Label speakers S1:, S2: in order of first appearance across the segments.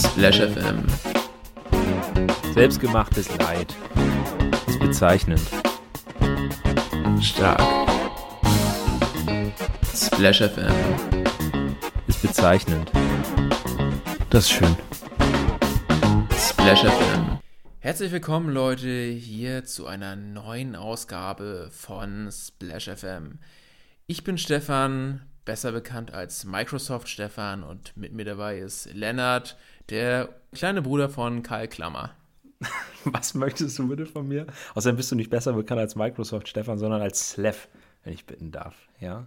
S1: Splash FM.
S2: Selbstgemachtes Leid. Ist bezeichnend.
S1: Stark. Splash FM.
S2: Ist bezeichnend. Das ist schön.
S1: Splash FM. Herzlich willkommen, Leute, hier zu einer neuen Ausgabe von Splash FM. Ich bin Stefan, besser bekannt als Microsoft Stefan, und mit mir dabei ist Lennart, der kleine Bruder von Karl Klammer.
S2: Was möchtest du bitte von mir? Außerdem bist du nicht besser bekannt als Microsoft Stefan, sondern als Slev, wenn ich bitten darf. Ja?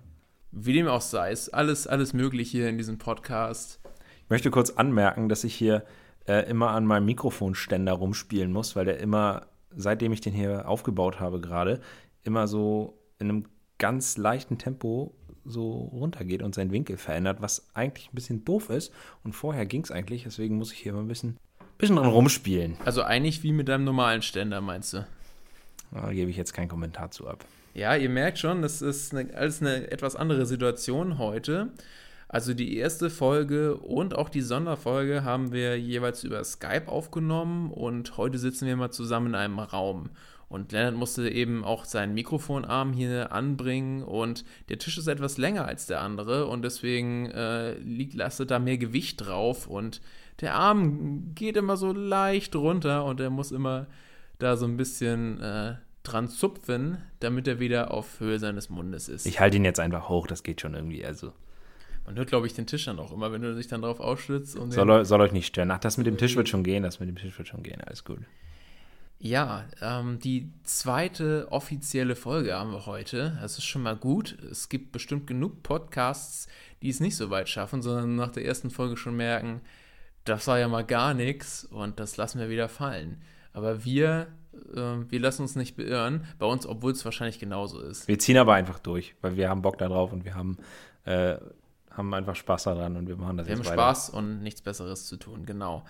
S1: Wie dem auch sei, ist alles, alles möglich hier in diesem Podcast.
S2: Ich möchte kurz anmerken, dass ich hier äh, immer an meinem Mikrofonständer rumspielen muss, weil der immer, seitdem ich den hier aufgebaut habe gerade, immer so in einem ganz leichten Tempo so runtergeht und seinen Winkel verändert, was eigentlich ein bisschen doof ist. Und vorher ging es eigentlich, deswegen muss ich hier mal ein bisschen, bisschen dran rumspielen.
S1: Also eigentlich wie mit deinem normalen Ständer, meinst du?
S2: Da gebe ich jetzt keinen Kommentar zu ab.
S1: Ja, ihr merkt schon, das ist eine, alles eine etwas andere Situation heute. Also die erste Folge und auch die Sonderfolge haben wir jeweils über Skype aufgenommen und heute sitzen wir mal zusammen in einem Raum. Und Lennart musste eben auch seinen Mikrofonarm hier anbringen und der Tisch ist etwas länger als der andere und deswegen äh, liegt, lastet da mehr Gewicht drauf und der Arm geht immer so leicht runter und er muss immer da so ein bisschen äh, dran zupfen, damit er wieder auf Höhe seines Mundes ist.
S2: Ich halte ihn jetzt einfach hoch, das geht schon irgendwie. Also.
S1: Man hört, glaube ich, den Tisch dann auch immer, wenn du dich dann drauf ausschützt.
S2: soll, soll euch nicht stören. Ach, das mit dem Tisch wird schon gehen, das mit dem Tisch wird schon gehen, alles gut.
S1: Ja, ähm, die zweite offizielle Folge haben wir heute. Das ist schon mal gut. Es gibt bestimmt genug Podcasts, die es nicht so weit schaffen, sondern nach der ersten Folge schon merken, das war ja mal gar nichts und das lassen wir wieder fallen. Aber wir, äh, wir lassen uns nicht beirren, bei uns, obwohl es wahrscheinlich genauso ist.
S2: Wir ziehen aber einfach durch, weil wir haben Bock darauf und wir haben, äh, haben einfach Spaß daran und wir machen das
S1: wir jetzt weiter. Wir haben Spaß und nichts Besseres zu tun, genau.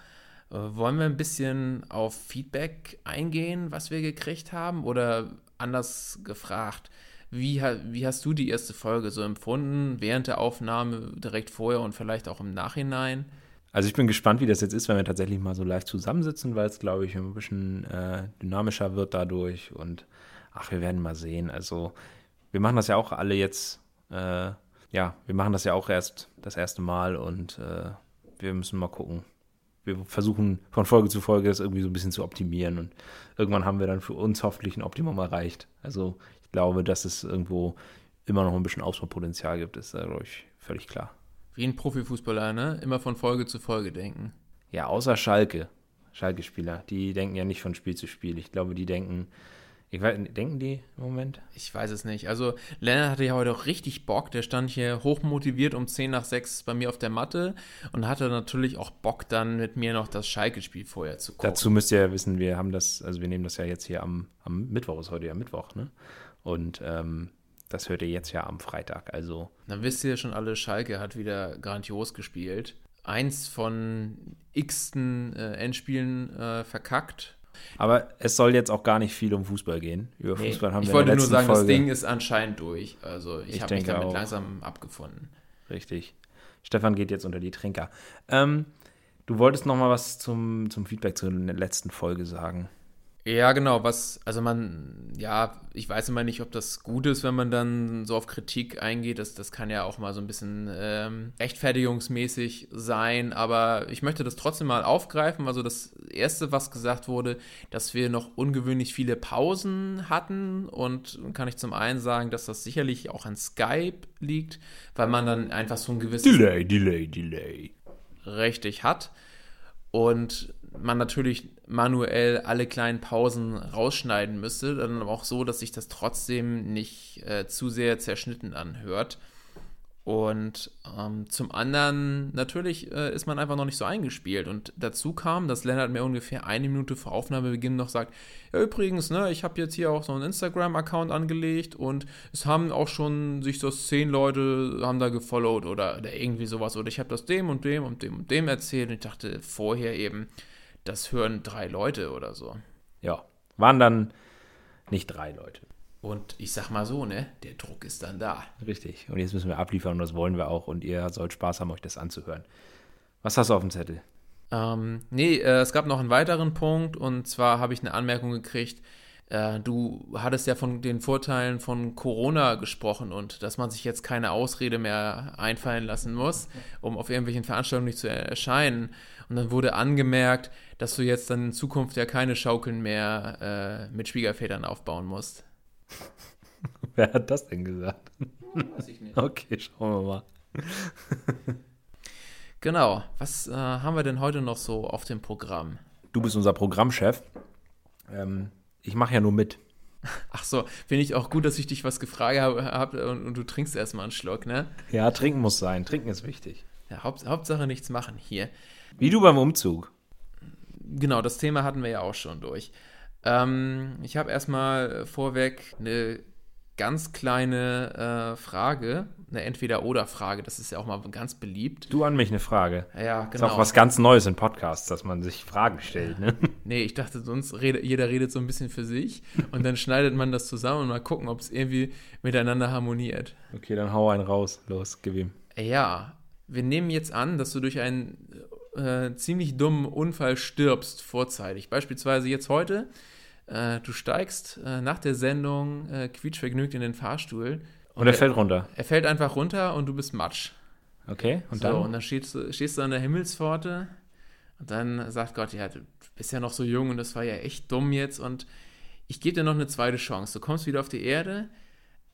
S1: Äh, wollen wir ein bisschen auf Feedback eingehen, was wir gekriegt haben? Oder anders gefragt, wie, wie hast du die erste Folge so empfunden, während der Aufnahme, direkt vorher und vielleicht auch im Nachhinein?
S2: Also ich bin gespannt, wie das jetzt ist, wenn wir tatsächlich mal so live zusammensitzen, weil es, glaube ich, ein bisschen äh, dynamischer wird dadurch. Und ach, wir werden mal sehen. Also wir machen das ja auch alle jetzt, äh, ja, wir machen das ja auch erst das erste Mal und äh, wir müssen mal gucken, wir versuchen von Folge zu Folge das irgendwie so ein bisschen zu optimieren und irgendwann haben wir dann für uns hoffentlich ein Optimum erreicht. Also ich glaube, dass es irgendwo immer noch ein bisschen Ausbaupotenzial gibt, ist dadurch völlig klar.
S1: Wie ein Profifußballer, ne? Immer von Folge zu Folge denken.
S2: Ja, außer Schalke. Schalke-Spieler, die denken ja nicht von Spiel zu Spiel. Ich glaube, die denken ich weiß, denken die im Moment?
S1: Ich weiß es nicht. Also, Lennart hatte ja heute auch richtig Bock. Der stand hier hochmotiviert um 10 nach 6 bei mir auf der Matte und hatte natürlich auch Bock, dann mit mir noch das Schalke-Spiel vorher zu gucken.
S2: Dazu müsst ihr ja wissen, wir haben das, also wir nehmen das ja jetzt hier am, am Mittwoch, ist heute ja Mittwoch, ne? Und ähm, das hört ihr jetzt ja am Freitag. Also.
S1: Dann wisst ihr schon alle, Schalke hat wieder grandios gespielt. Eins von x-ten äh, Endspielen äh, verkackt
S2: aber es soll jetzt auch gar nicht viel um Fußball gehen. Über nee, Fußball haben
S1: ich
S2: wir
S1: wollte nur sagen, Folge. das Ding ist anscheinend durch. Also ich,
S2: ich
S1: habe mich damit
S2: auch.
S1: langsam abgefunden.
S2: Richtig. Stefan geht jetzt unter die Trinker. Ähm, du wolltest noch mal was zum, zum Feedback zur letzten Folge sagen.
S1: Ja, genau, was, also man, ja, ich weiß immer nicht, ob das gut ist, wenn man dann so auf Kritik eingeht. Das, das kann ja auch mal so ein bisschen ähm, rechtfertigungsmäßig sein, aber ich möchte das trotzdem mal aufgreifen. Also das Erste, was gesagt wurde, dass wir noch ungewöhnlich viele Pausen hatten und kann ich zum einen sagen, dass das sicherlich auch an Skype liegt, weil man dann einfach so ein gewisses
S2: Delay, Delay, Delay
S1: richtig hat und man natürlich manuell alle kleinen Pausen rausschneiden müsste, dann aber auch so, dass sich das trotzdem nicht äh, zu sehr zerschnitten anhört. Und ähm, zum anderen, natürlich äh, ist man einfach noch nicht so eingespielt. Und dazu kam, dass Lennart mir ungefähr eine Minute vor Aufnahmebeginn noch sagt: Ja, übrigens, ne, ich habe jetzt hier auch so einen Instagram-Account angelegt und es haben auch schon sich so zehn Leute haben da gefollowt oder, oder irgendwie sowas. Oder ich habe das dem und dem und dem und dem erzählt. Und ich dachte vorher eben, das hören drei Leute oder so.
S2: Ja, waren dann nicht drei Leute.
S1: Und ich sag mal so, ne, der Druck ist dann da.
S2: Richtig. Und jetzt müssen wir abliefern und das wollen wir auch. Und ihr sollt Spaß haben, euch das anzuhören. Was hast du auf dem Zettel?
S1: Ähm, nee, äh, es gab noch einen weiteren Punkt und zwar habe ich eine Anmerkung gekriegt. Äh, du hattest ja von den Vorteilen von Corona gesprochen und dass man sich jetzt keine Ausrede mehr einfallen lassen muss, um auf irgendwelchen Veranstaltungen nicht zu erscheinen. Und dann wurde angemerkt, dass du jetzt dann in Zukunft ja keine Schaukeln mehr äh, mit Schwiegervätern aufbauen musst.
S2: Wer hat das denn gesagt?
S1: Weiß ich nicht.
S2: Okay, schauen wir mal.
S1: Genau. Was äh, haben wir denn heute noch so auf dem Programm?
S2: Du bist unser Programmchef. Ähm, ich mache ja nur mit.
S1: Ach so, finde ich auch gut, dass ich dich was gefragt habe hab, und, und, du trinkst erstmal einen Schluck, ne?
S2: Ja, trinken muss sein. Trinken ist wichtig.
S1: Ja, Haupt, Hauptsache nichts machen hier.
S2: Wie du beim Umzug.
S1: Genau, das Thema hatten wir ja auch schon durch. Ähm, ich habe erstmal vorweg eine ganz kleine äh, Frage, eine Entweder-Oder-Frage, das ist ja auch mal ganz beliebt.
S2: Du an mich eine Frage.
S1: Ja, genau.
S2: Ist auch was ganz Neues in Podcasts, dass man sich Fragen stellt, ne?
S1: Nee, ich dachte, sonst redet, jeder redet so ein bisschen für sich und dann schneidet man das zusammen und mal gucken, ob es irgendwie miteinander harmoniert.
S2: Okay, dann hau einen raus. Los, gib ihm.
S1: Ja, wir nehmen jetzt an, dass du durch einen äh, ziemlich dummen Unfall stirbst vorzeitig. Beispielsweise jetzt heute äh, du steigst äh, nach der Sendung äh, quietschvergnügt in den Fahrstuhl.
S2: Und, und er, er fällt runter.
S1: Er fällt einfach runter und du bist Matsch.
S2: Okay,
S1: und so, dann? und dann stehst, stehst du an der Himmelspforte und dann sagt Gott, ja, du bist ja noch so jung und das war ja echt dumm jetzt und ich gebe dir noch eine zweite Chance. Du kommst wieder auf die Erde,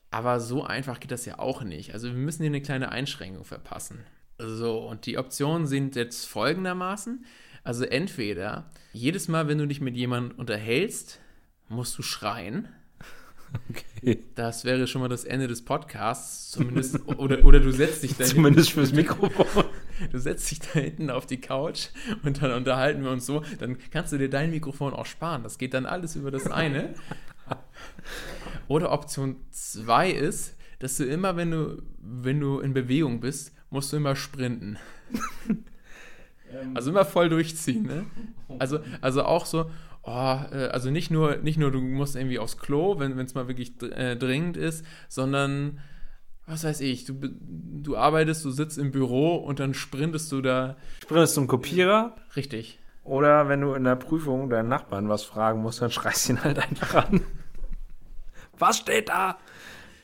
S1: aber so einfach geht das ja auch nicht. Also wir müssen dir eine kleine Einschränkung verpassen. So, und die Optionen sind jetzt folgendermaßen. Also entweder jedes Mal, wenn du dich mit jemandem unterhältst, musst du schreien. Okay. Das wäre schon mal das Ende des Podcasts, zumindest. oder, oder du setzt dich da
S2: Zumindest fürs Mikrofon.
S1: Du setzt dich da hinten auf die Couch und dann unterhalten wir uns so. Dann kannst du dir dein Mikrofon auch sparen. Das geht dann alles über das eine. Oder Option 2 ist, dass du immer, wenn du, wenn du in Bewegung bist, musst du immer sprinten. Ähm. Also immer voll durchziehen, ne? Also, also auch so, oh, äh, also nicht nur, nicht nur, du musst irgendwie aufs Klo, wenn es mal wirklich äh, dringend ist, sondern was weiß ich, du, du arbeitest, du sitzt im Büro und dann sprintest du da.
S2: Sprintest zum Kopierer?
S1: Richtig.
S2: Oder wenn du in der Prüfung deinen Nachbarn was fragen musst, dann schreist du ihn halt einfach an. was steht da?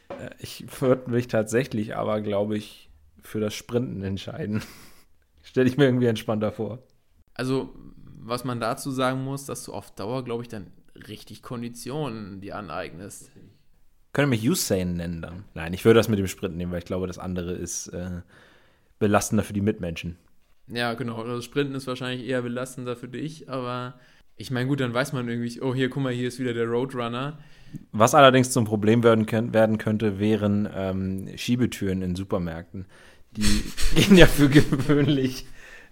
S2: Äh, ich würde mich tatsächlich aber, glaube ich, für das Sprinten entscheiden. Stelle ich mir irgendwie entspannter vor.
S1: Also, was man dazu sagen muss, dass du auf Dauer, glaube ich, dann richtig Konditionen dir aneignest.
S2: Können mich Usain nennen dann? Nein, ich würde das mit dem Sprint nehmen, weil ich glaube, das andere ist äh, belastender für die Mitmenschen.
S1: Ja, genau. Das also Sprinten ist wahrscheinlich eher belastender für dich, aber ich meine, gut, dann weiß man irgendwie, oh, hier, guck mal, hier ist wieder der Roadrunner.
S2: Was allerdings zum Problem werden, werden könnte, wären ähm, Schiebetüren in Supermärkten die gehen ja für gewöhnlich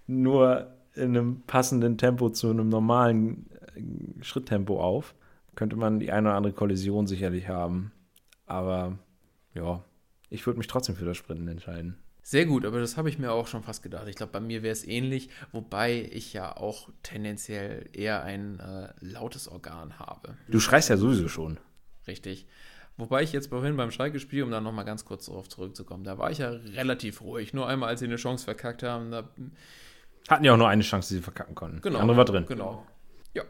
S2: nur in einem passenden Tempo zu einem normalen äh, Schritttempo auf. Könnte man die eine oder andere Kollision sicherlich haben. Aber ja, ich würde mich trotzdem für das Sprinten entscheiden.
S1: Sehr gut, aber das habe ich mir auch schon fast gedacht. Ich glaube, bei mir wäre es ähnlich, wobei ich ja auch tendenziell eher ein äh, lautes Organ habe.
S2: Du schreist ja sowieso schon.
S1: Richtig. Wobei ich jetzt vorhin beim Schalke-Spiel, um da nochmal ganz kurz darauf zurückzukommen, da war ich ja relativ ruhig. Nur einmal, als sie eine Chance verkackt haben, da.
S2: Hatten ja auch nur eine Chance, die sie verkacken konnten.
S1: Genau.
S2: Die andere war drin.
S1: Genau.
S2: Ja.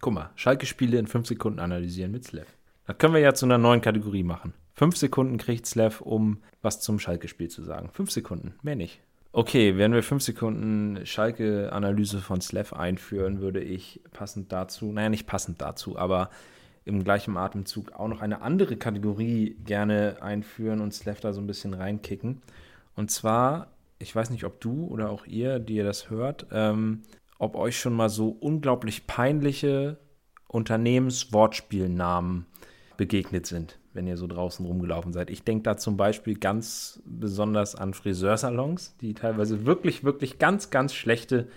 S2: Guck mal, Schalke-Spiele in fünf Sekunden analysieren mit Slev. Das können wir ja zu einer neuen Kategorie machen. Fünf Sekunden kriegt Slev, um was zum Schalke-Spiel zu sagen. Fünf Sekunden, mehr nicht. Okay, wenn wir fünf Sekunden Schalke-Analyse von Slev einführen, würde ich passend dazu, naja, nicht passend dazu, aber im gleichen Atemzug auch noch eine andere Kategorie gerne einführen und Slav da so ein bisschen reinkicken. Und zwar, ich weiß nicht, ob du oder auch ihr, die ihr das hört, ähm, ob euch schon mal so unglaublich peinliche Unternehmenswortspielnamen begegnet sind, wenn ihr so draußen rumgelaufen seid. Ich denke da zum Beispiel ganz besonders an Friseursalons, die teilweise wirklich, wirklich ganz, ganz schlechte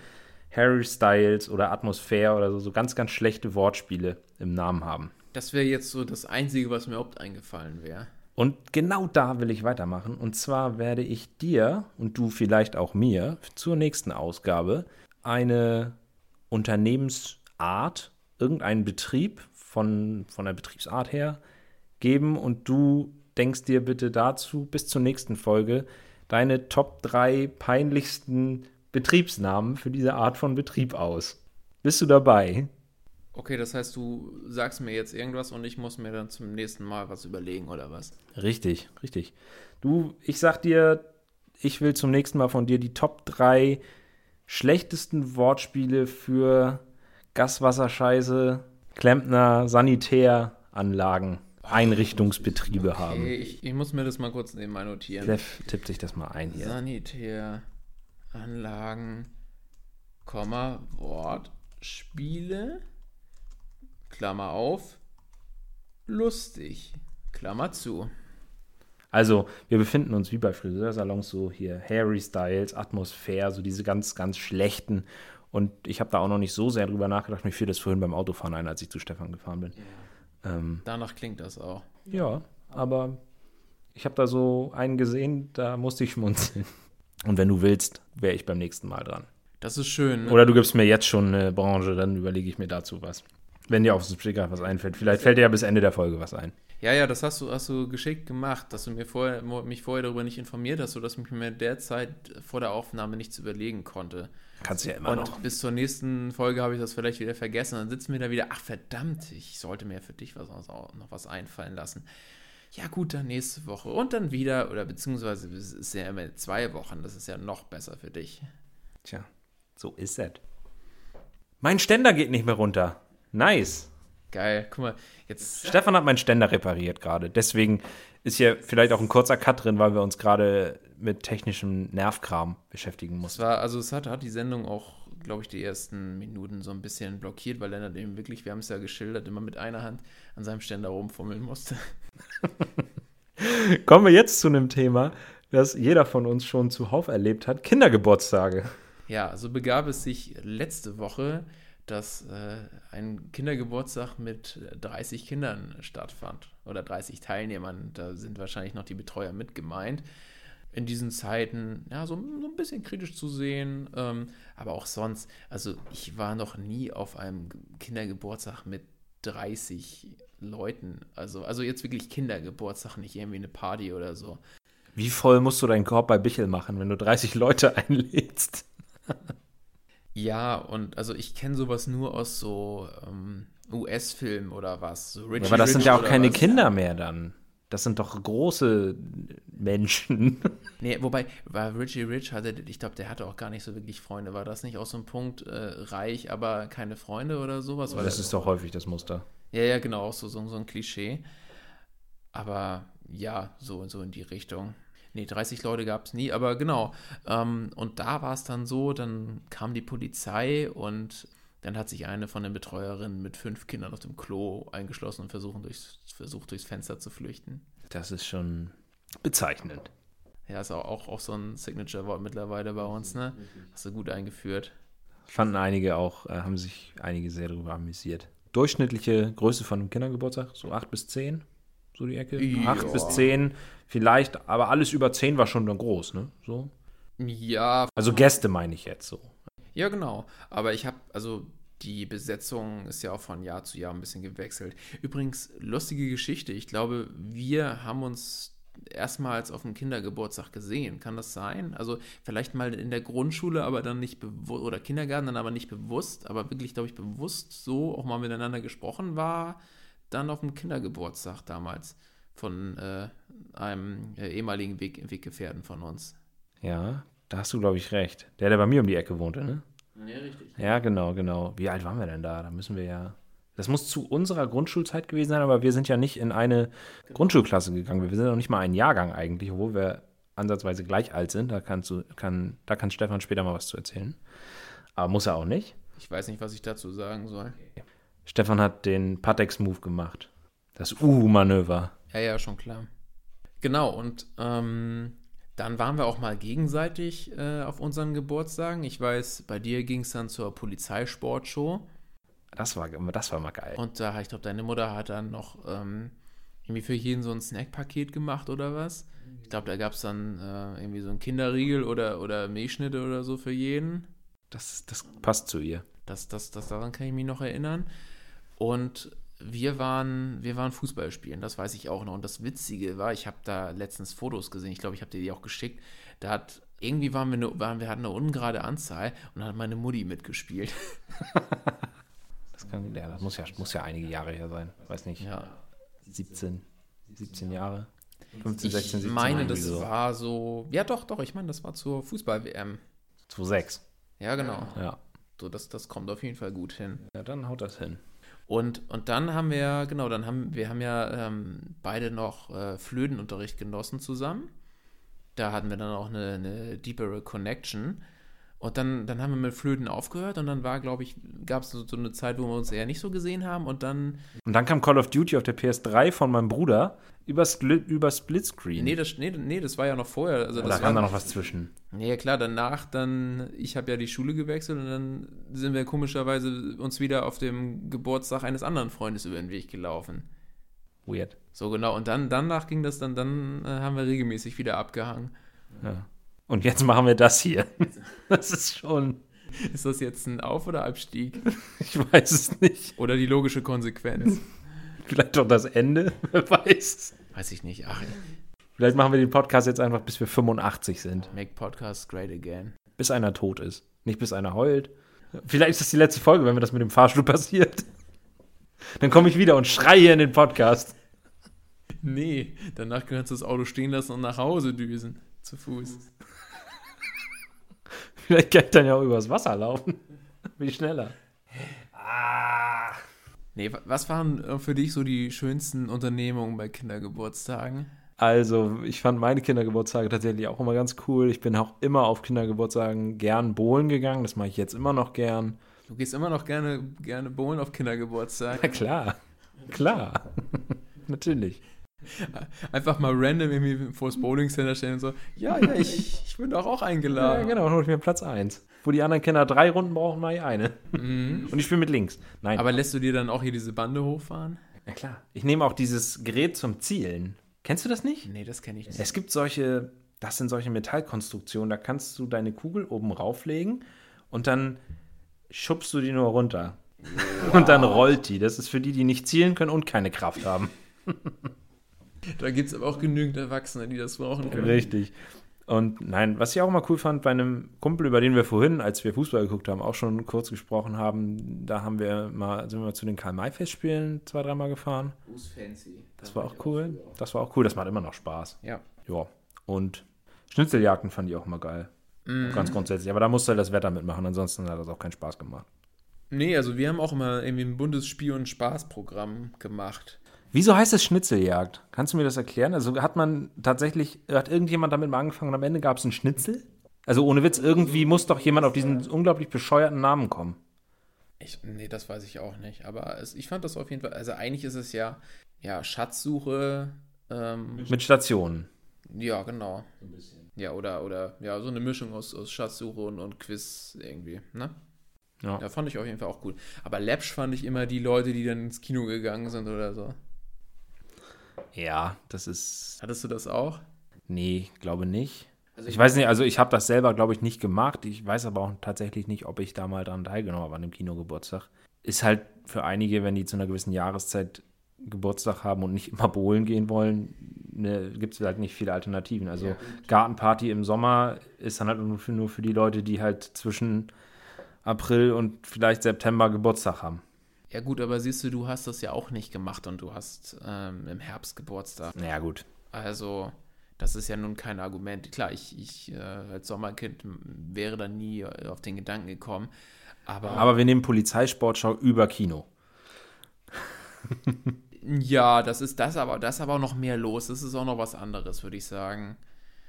S2: Harry Styles oder Atmosphäre oder so, so ganz, ganz schlechte Wortspiele im Namen haben.
S1: Das wäre jetzt so das Einzige, was mir überhaupt eingefallen wäre.
S2: Und genau da will ich weitermachen. Und zwar werde ich dir und du vielleicht auch mir zur nächsten Ausgabe eine Unternehmensart, irgendeinen Betrieb von, von der Betriebsart her geben und du denkst dir bitte dazu bis zur nächsten Folge deine Top 3 peinlichsten Betriebsnamen für diese Art von Betrieb aus. Bist du dabei?
S1: Okay, das heißt, du sagst mir jetzt irgendwas und ich muss mir dann zum nächsten Mal was überlegen oder was?
S2: Richtig, richtig. Du, ich sag dir, ich will zum nächsten Mal von dir die Top 3 schlechtesten Wortspiele für Gaswasserscheiße, Klempner, Sanitäranlagen, Einrichtungsbetriebe
S1: okay,
S2: haben.
S1: Ich, ich, muss mir das mal kurz nebenbei notieren.
S2: Steff tippt sich das mal ein hier.
S1: Sanitäranlagen, Komma, Wortspiele. Klammer auf, lustig, Klammer zu.
S2: Also, wir befinden uns wie bei Friseursalons so hier Harry Styles, Atmosphäre, so diese ganz, ganz schlechten. Und ich habe da auch noch nicht so sehr drüber nachgedacht. Mir fiel das vorhin beim Autofahren ein, als ich zu Stefan gefahren bin.
S1: Ja. Ähm, Danach klingt das auch.
S2: Ja, aber ich habe da so einen gesehen, da musste ich schmunzeln. Und wenn du willst, wäre ich beim nächsten Mal dran.
S1: Das ist schön.
S2: Ne? Oder du gibst mir jetzt schon eine Branche, dann überlege ich mir dazu was. Wenn dir auf den Sticker was einfällt. Vielleicht fällt dir ja bis Ende der Folge was ein.
S1: Ja, ja, das hast du, hast du geschickt gemacht, dass du mir vorher, mich vorher darüber nicht informiert hast, sodass ich mir derzeit vor der Aufnahme nichts überlegen konnte.
S2: Kannst du ja immer
S1: Und
S2: noch.
S1: bis zur nächsten Folge habe ich das vielleicht wieder vergessen. Dann sitzen wir da wieder, ach verdammt, ich sollte mir für dich was, noch was einfallen lassen. Ja gut, dann nächste Woche. Und dann wieder, oder beziehungsweise es ist ja immer zwei Wochen, das ist ja noch besser für dich.
S2: Tja, so ist es. Mein Ständer geht nicht mehr runter. Nice.
S1: Geil. Guck mal, jetzt.
S2: Stefan hat meinen Ständer repariert gerade. Deswegen ist hier vielleicht auch ein kurzer Cut drin, weil wir uns gerade mit technischem Nervkram beschäftigen mussten.
S1: Es war, also es hat, hat die Sendung auch, glaube ich, die ersten Minuten so ein bisschen blockiert, weil Lennart eben wirklich, wir haben es ja geschildert, immer mit einer Hand an seinem Ständer rumfummeln musste.
S2: Kommen wir jetzt zu einem Thema, das jeder von uns schon zuhauf erlebt hat: Kindergeburtstage.
S1: Ja, so begab es sich letzte Woche, dass äh, ein Kindergeburtstag mit 30 Kindern stattfand oder 30 Teilnehmern. Da sind wahrscheinlich noch die Betreuer mit gemeint. In diesen Zeiten, ja, so, so ein bisschen kritisch zu sehen, ähm, aber auch sonst. Also, ich war noch nie auf einem Kindergeburtstag mit 30 Leuten. Also, also jetzt wirklich Kindergeburtstag, nicht irgendwie eine Party oder so.
S2: Wie voll musst du deinen Korb bei Bichel machen, wenn du 30 Leute einlädst?
S1: Ja, und also ich kenne sowas nur aus so ähm, US-Filmen oder was. So
S2: Richie, aber das Rich sind ja auch keine was. Kinder mehr dann. Das sind doch große Menschen.
S1: Nee, wobei, war Richie Rich hatte, ich glaube, der hatte auch gar nicht so wirklich Freunde. War das nicht auch so ein Punkt, äh, reich, aber keine Freunde oder sowas?
S2: das ist doch häufig das Muster.
S1: Ja, ja, genau, auch so, so, so ein Klischee. Aber ja, so, so in die Richtung. Nee, 30 Leute gab es nie, aber genau. Ähm, und da war es dann so, dann kam die Polizei und dann hat sich eine von den Betreuerinnen mit fünf Kindern auf dem Klo eingeschlossen und versuchen durchs, versucht durchs Fenster zu flüchten.
S2: Das ist schon bezeichnend.
S1: Ja, ist auch, auch, auch so ein Signature-Wort mittlerweile bei uns, ne? Hast du gut eingeführt.
S2: Fanden einige auch, äh, haben sich einige sehr darüber amüsiert. Durchschnittliche Größe von einem Kindergeburtstag, so acht bis zehn, so die Ecke. Ja. Acht bis zehn Vielleicht, aber alles über 10 war schon dann groß, ne? So.
S1: Ja.
S2: Also Gäste meine ich jetzt so.
S1: Ja, genau. Aber ich habe, also die Besetzung ist ja auch von Jahr zu Jahr ein bisschen gewechselt. Übrigens, lustige Geschichte. Ich glaube, wir haben uns erstmals auf dem Kindergeburtstag gesehen. Kann das sein? Also vielleicht mal in der Grundschule, aber dann nicht bewusst, oder Kindergarten, dann aber nicht bewusst, aber wirklich, glaube ich, bewusst so auch mal miteinander gesprochen war, dann auf dem Kindergeburtstag damals von äh, einem äh, ehemaligen Weg Weggefährten von uns.
S2: Ja, da hast du, glaube ich, recht. Der, der bei mir um die Ecke wohnte, ne?
S1: Ja, richtig.
S2: Ja, genau, genau. Wie alt waren wir denn da? Da müssen wir ja. Das muss zu unserer Grundschulzeit gewesen sein, aber wir sind ja nicht in eine genau. Grundschulklasse gegangen. Wir sind noch nicht mal ein Jahrgang eigentlich, obwohl wir ansatzweise gleich alt sind. Da, kannst du, kann, da kann Stefan später mal was zu erzählen. Aber muss er auch nicht.
S1: Ich weiß nicht, was ich dazu sagen soll.
S2: Stefan hat den Patex-Move gemacht. Das U-Manöver.
S1: Ja, ja, schon klar. Genau, und ähm, dann waren wir auch mal gegenseitig äh, auf unseren Geburtstagen. Ich weiß, bei dir ging es dann zur Polizeisportshow.
S2: Das war, das war mal geil.
S1: Und da, ich glaube, deine Mutter hat dann noch ähm, irgendwie für jeden so ein Snackpaket gemacht oder was. Ich glaube, da gab es dann äh, irgendwie so ein Kinderriegel oder, oder Milchschnitte oder so für jeden.
S2: Das, das passt zu ihr.
S1: Das, das, das, daran kann ich mich noch erinnern. Und wir waren, wir waren Fußball spielen, das weiß ich auch noch. Und das Witzige war, ich habe da letztens Fotos gesehen, ich glaube, ich habe dir die auch geschickt. Da hat irgendwie waren wir, eine, waren, wir hatten eine ungerade Anzahl und dann hat meine Mutti mitgespielt.
S2: Das, kann, ja, das muss, ja, muss ja einige Jahre her sein. Weiß nicht.
S1: Ja.
S2: 17, 17 Jahre. 15, 16, 17
S1: Ich meine, das
S2: so.
S1: war so. Ja, doch, doch, ich meine, das war zur Fußball-WM.
S2: 2,6.
S1: Ja, genau.
S2: Ja.
S1: So, das, das kommt auf jeden Fall gut hin.
S2: ja, dann haut das hin.
S1: Und, und dann haben wir, genau, dann haben wir haben ja ähm, beide noch äh, Flötenunterricht genossen zusammen. Da hatten wir dann auch eine, eine deepere Connection. Und dann, dann haben wir mit Flöten aufgehört und dann war, glaube ich, gab es so, so eine Zeit, wo wir uns eher nicht so gesehen haben und dann,
S2: Und dann kam Call of Duty auf der PS3 von meinem Bruder über, Split, über Splitscreen.
S1: nee, das, nee, nee, das war ja noch vorher. Also
S2: da
S1: das
S2: kam da noch was zwischen.
S1: nee, ja klar, danach dann, ich habe ja die Schule gewechselt und dann sind wir komischerweise uns wieder auf dem Geburtstag eines anderen Freundes über den Weg gelaufen.
S2: Weird.
S1: So genau, und dann danach ging das dann, dann äh, haben wir regelmäßig wieder abgehangen.
S2: Ja. Und jetzt machen wir das hier. Das ist schon.
S1: Ist das jetzt ein Auf- oder Abstieg?
S2: Ich weiß es nicht.
S1: Oder die logische Konsequenz?
S2: Vielleicht doch das Ende. Wer weiß.
S1: Weiß ich nicht. Ach,
S2: Vielleicht machen wir den Podcast jetzt einfach, bis wir 85 sind.
S1: make Podcast great again.
S2: Bis einer tot ist. Nicht bis einer heult. Vielleicht ist das die letzte Folge, wenn mir das mit dem Fahrstuhl passiert. Dann komme ich wieder und schreie hier in den Podcast.
S1: Nee, danach kannst du das Auto stehen lassen und nach Hause düsen. Zu Fuß.
S2: Vielleicht kann ich dann ja auch übers Wasser laufen. Wie schneller.
S1: Nee, wa- was waren äh, für dich so die schönsten Unternehmungen bei Kindergeburtstagen?
S2: Also, ich fand meine Kindergeburtstage tatsächlich auch immer ganz cool. Ich bin auch immer auf Kindergeburtstagen gern bowlen gegangen. Das mache ich jetzt immer noch gern.
S1: Du gehst immer noch gerne, gerne bowlen auf Kindergeburtstag.
S2: Na klar. Klar. Natürlich.
S1: Einfach mal random irgendwie vor das Bowling Center stellen und so. Ja, ja, ich, ich bin doch auch
S2: Ja,
S1: eingeladen.
S2: genau, dann hole ich mir Platz 1. Wo die anderen Kinder drei Runden brauchen, mache ich eine.
S1: Mhm.
S2: Und ich spiele mit links. Nein.
S1: Aber lässt du dir dann auch hier diese Bande hochfahren?
S2: ja, klar. Ich nehme auch dieses Gerät zum Zielen. Kennst du das nicht?
S1: Nee, das kenne ich nicht.
S2: Es gibt solche, das sind solche Metallkonstruktionen, da kannst du deine Kugel oben rauflegen und dann schubst du die nur runter. Und dann rollt die. Das ist für die, die nicht zielen können und keine Kraft haben.
S1: Da gibt es aber auch genügend Erwachsene, die das brauchen können.
S2: Richtig. Und nein, was ich auch mal cool fand, bei einem Kumpel, über den wir vorhin, als wir Fußball geguckt haben, auch schon kurz gesprochen haben, da haben wir mal, sind wir mal zu den Karl-May-Festspielen zwei, dreimal gefahren.
S1: fancy.
S2: Das war auch cool. Das war auch cool, das macht immer noch Spaß.
S1: Ja.
S2: Ja. Und Schnitzeljagden fand ich auch immer geil. Ganz grundsätzlich. Aber da musste halt das Wetter mitmachen, ansonsten hat das auch keinen Spaß gemacht.
S1: Nee, also wir haben auch immer irgendwie ein buntes Spiel- und Spaßprogramm gemacht.
S2: Wieso heißt es Schnitzeljagd? Kannst du mir das erklären? Also hat man tatsächlich, hat irgendjemand damit mal angefangen und am Ende gab es einen Schnitzel? Also ohne Witz, irgendwie muss doch jemand auf diesen unglaublich bescheuerten Namen kommen.
S1: Ich, nee, das weiß ich auch nicht. Aber es, ich fand das auf jeden Fall. Also eigentlich ist es ja, ja Schatzsuche. Ähm,
S2: Mit Stationen.
S1: ja, genau. Ja, oder, oder ja, so eine Mischung aus, aus Schatzsuche und, und Quiz irgendwie, ne?
S2: Ja.
S1: Ja, fand ich auf jeden Fall auch gut. Aber Läppsch fand ich immer die Leute, die dann ins Kino gegangen sind oder so.
S2: Ja, das ist.
S1: Hattest du das auch?
S2: Nee, glaube nicht.
S1: Also
S2: Ich weiß nicht, also ich habe das selber, glaube ich, nicht gemacht. Ich weiß aber auch tatsächlich nicht, ob ich da mal dran teilgenommen habe an dem Kinogeburtstag. Ist halt für einige, wenn die zu einer gewissen Jahreszeit Geburtstag haben und nicht immer bowlen gehen wollen, ne, gibt es halt nicht viele Alternativen. Also Gartenparty im Sommer ist dann halt nur für, nur für die Leute, die halt zwischen April und vielleicht September Geburtstag haben.
S1: Ja gut, aber siehst du, du hast das ja auch nicht gemacht und du hast ähm, im Herbst Geburtstag.
S2: Naja, gut.
S1: Also, das ist ja nun kein Argument. Klar, ich, ich äh, als Sommerkind wäre da nie äh, auf den Gedanken gekommen. Aber,
S2: Aber wir nehmen Polizeisportschau über Kino.
S1: ja, das ist das aber, das aber auch noch mehr los. Das ist auch noch was anderes, würde ich sagen.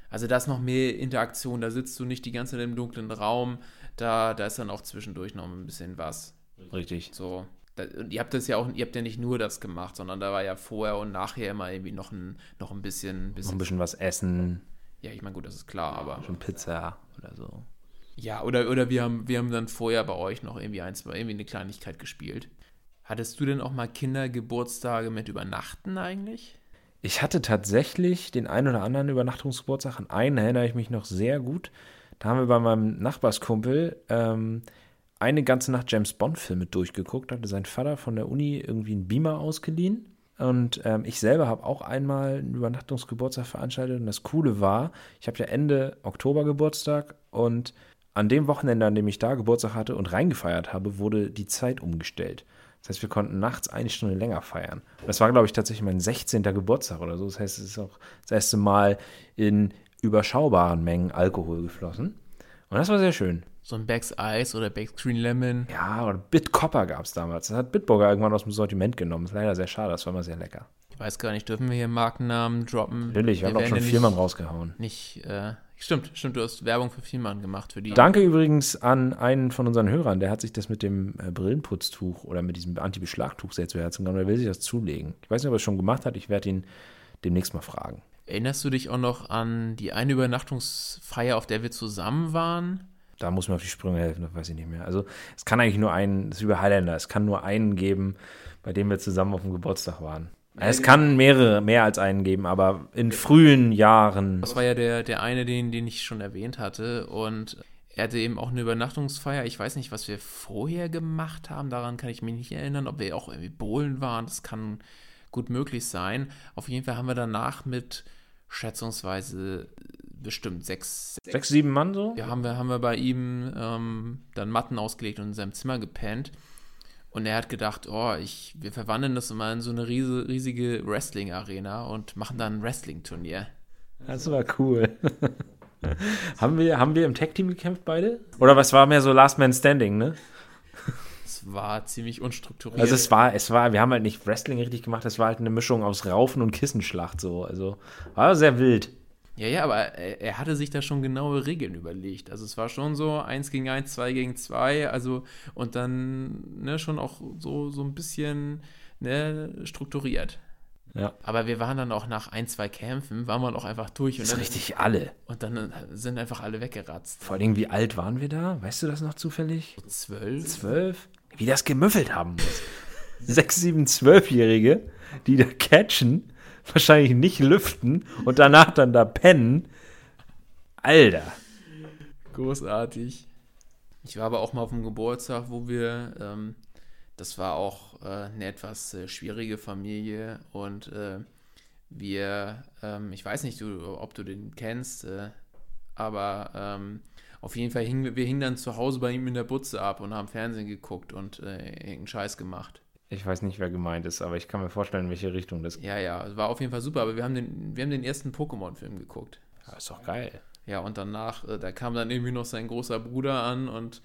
S1: Also da ist noch mehr Interaktion, da sitzt du nicht die ganze Zeit im dunklen Raum, da, da ist dann auch zwischendurch noch ein bisschen was.
S2: Richtig.
S1: So. Da, und ihr habt das ja auch, ihr habt ja nicht nur das gemacht, sondern da war ja vorher und nachher immer irgendwie noch ein, noch ein bisschen,
S2: Noch
S1: bisschen
S2: ein bisschen was essen,
S1: ja, ich meine, gut, das ist klar, aber.
S2: schon Pizza oder so.
S1: Ja, oder, oder wir, haben, wir haben dann vorher bei euch noch irgendwie eins, irgendwie eine Kleinigkeit gespielt. Hattest du denn auch mal Kindergeburtstage mit Übernachten eigentlich?
S2: Ich hatte tatsächlich den einen oder anderen Übernachtungsgeburtstag. An einen erinnere ich mich noch sehr gut. Da haben wir bei meinem Nachbarskumpel ähm, eine ganze Nacht James Bond-Filme durchgeguckt. Hatte sein Vater von der Uni irgendwie einen Beamer ausgeliehen. Und ähm, ich selber habe auch einmal einen Übernachtungsgeburtstag veranstaltet. Und das Coole war, ich habe ja Ende Oktober Geburtstag und an dem Wochenende, an dem ich da Geburtstag hatte und reingefeiert habe, wurde die Zeit umgestellt. Das heißt, wir konnten nachts eine Stunde länger feiern. Das war, glaube ich, tatsächlich mein 16. Geburtstag oder so. Das heißt, es ist auch das erste Mal in überschaubaren Mengen Alkohol geflossen. Und das war sehr schön.
S1: So ein Becks Ice oder Becks Green Lemon.
S2: Ja, oder Bitcopper gab es damals. Das hat Bitburger irgendwann aus dem Sortiment genommen. Das ist leider sehr schade, das war immer sehr lecker.
S1: Ich weiß gar nicht, dürfen wir hier Markennamen droppen?
S2: Natürlich, wir, haben auch schon Viermann rausgehauen.
S1: Nicht, äh, stimmt, stimmt, du hast Werbung für Viermann gemacht für die.
S2: Danke übrigens an einen von unseren Hörern, der hat sich das mit dem äh, Brillenputztuch oder mit diesem Anti-Beschlagtuch sehr zu Herzen genommen. Der will sich das zulegen. Ich weiß nicht, ob er es schon gemacht hat. Ich werde ihn demnächst mal fragen.
S1: Erinnerst du dich auch noch an die eine Übernachtungsfeier, auf der wir zusammen waren?
S2: Da muss mir auf die Sprünge helfen, das weiß ich nicht mehr. Also es kann eigentlich nur einen, das ist über Highlander, es kann nur einen geben, bei dem wir zusammen auf dem Geburtstag waren. Es kann mehrere, mehr als einen geben, aber in frühen Jahren.
S1: Das war ja der, der eine, den, den ich schon erwähnt hatte. Und er hatte eben auch eine Übernachtungsfeier. Ich weiß nicht, was wir vorher gemacht haben. Daran kann ich mich nicht erinnern. Ob wir auch irgendwie Bohlen waren, das kann gut möglich sein. Auf jeden Fall haben wir danach mit schätzungsweise bestimmt sechs,
S2: sechs, sieben Mann so?
S1: Ja, haben wir, haben wir bei ihm ähm, dann Matten ausgelegt und in seinem Zimmer gepennt. Und er hat gedacht, oh, ich, wir verwandeln das mal in so eine riese, riesige Wrestling-Arena und machen dann ein Wrestling-Turnier.
S2: Das war cool. haben, wir, haben wir im Tag-Team gekämpft beide? Oder was war mehr so Last Man Standing, ne?
S1: Es war ziemlich unstrukturiert.
S2: Also es war, es war, wir haben halt nicht Wrestling richtig gemacht, es war halt eine Mischung aus Raufen und Kissenschlacht so. Also war sehr wild.
S1: Ja, ja, aber er, er, hatte sich da schon genaue Regeln überlegt. Also es war schon so eins gegen eins, zwei gegen zwei, also und dann ne, schon auch so, so ein bisschen ne, strukturiert.
S2: Ja.
S1: Aber wir waren dann auch nach ein, zwei Kämpfen, waren wir auch einfach durch.
S2: Und dann, richtig alle.
S1: Und dann sind einfach alle weggeratzt.
S2: Vor allem, wie alt waren wir da? Weißt du das noch zufällig?
S1: So zwölf.
S2: Zwölf? Wie das gemüffelt haben muss. Sechs, sieben, zwölfjährige, die da catchen wahrscheinlich nicht lüften und danach dann da pennen. Alter.
S1: Großartig. Ich war aber auch mal auf dem Geburtstag, wo wir, ähm, das war auch äh, eine etwas äh, schwierige Familie und äh, wir, ähm, ich weiß nicht, du, ob du den kennst, äh, aber ähm, auf jeden Fall hingen wir, wir hingen dann zu Hause bei ihm in der Butze ab und haben Fernsehen geguckt und äh, irgendeinen Scheiß gemacht.
S2: Ich weiß nicht, wer gemeint ist, aber ich kann mir vorstellen, in welche Richtung das
S1: geht. Ja, ja, es war auf jeden Fall super, aber wir haben den, wir haben den ersten Pokémon-Film geguckt.
S2: Ja, ist doch geil.
S1: Ja, und danach, äh, da kam dann irgendwie noch sein großer Bruder an und